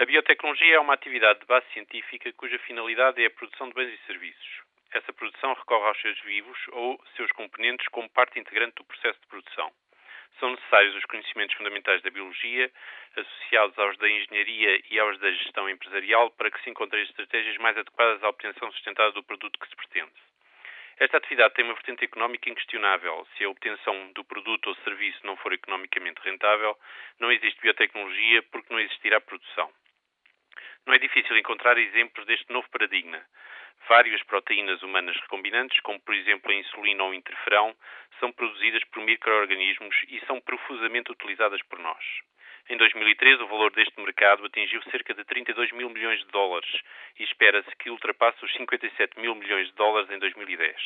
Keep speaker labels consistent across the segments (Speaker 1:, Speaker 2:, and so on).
Speaker 1: A biotecnologia é uma atividade de base científica cuja finalidade é a produção de bens e serviços. Essa produção recorre aos seres vivos ou seus componentes como parte integrante do processo de produção. São necessários os conhecimentos fundamentais da biologia, associados aos da engenharia e aos da gestão empresarial, para que se encontrem estratégias mais adequadas à obtenção sustentada do produto que se pretende. Esta atividade tem uma vertente económica inquestionável. Se a obtenção do produto ou serviço não for economicamente rentável, não existe biotecnologia porque não existirá produção. Não é difícil encontrar exemplos deste novo paradigma. Várias proteínas humanas recombinantes, como por exemplo a insulina ou interferão, são produzidas por micro-organismos e são profusamente utilizadas por nós. Em 2013, o valor deste mercado atingiu cerca de 32 mil milhões de dólares e espera-se que ultrapasse os 57 mil milhões de dólares em 2010.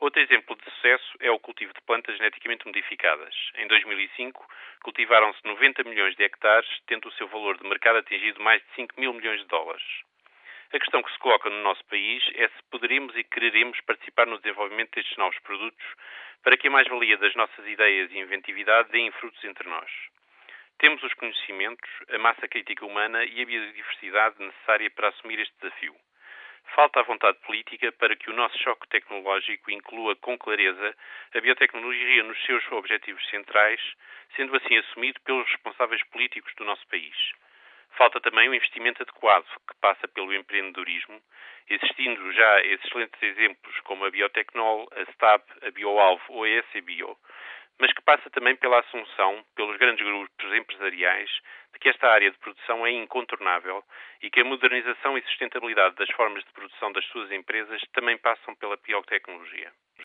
Speaker 1: Outro exemplo de sucesso é o cultivo de plantas geneticamente modificadas. Em 2005, cultivaram-se 90 milhões de hectares, tendo o seu valor de mercado atingido mais de 5 mil milhões de dólares. A questão que se coloca no nosso país é se poderemos e quereremos participar no desenvolvimento destes novos produtos para que a mais-valia das nossas ideias e inventividade deem frutos entre nós. Temos os conhecimentos, a massa crítica humana e a biodiversidade necessária para assumir este desafio. Falta a vontade política para que o nosso choque tecnológico inclua com clareza a biotecnologia nos seus objetivos centrais, sendo assim assumido pelos responsáveis políticos do nosso país. Falta também um investimento adequado, que passa pelo empreendedorismo, existindo já excelentes exemplos como a Biotecnol, a STAB, a BioAlvo ou a ECBio, mas que passa também pela assunção, pelos grandes empresariais, de que esta área de produção é incontornável e que a modernização e sustentabilidade das formas de produção das suas empresas também passam pela biotecnologia.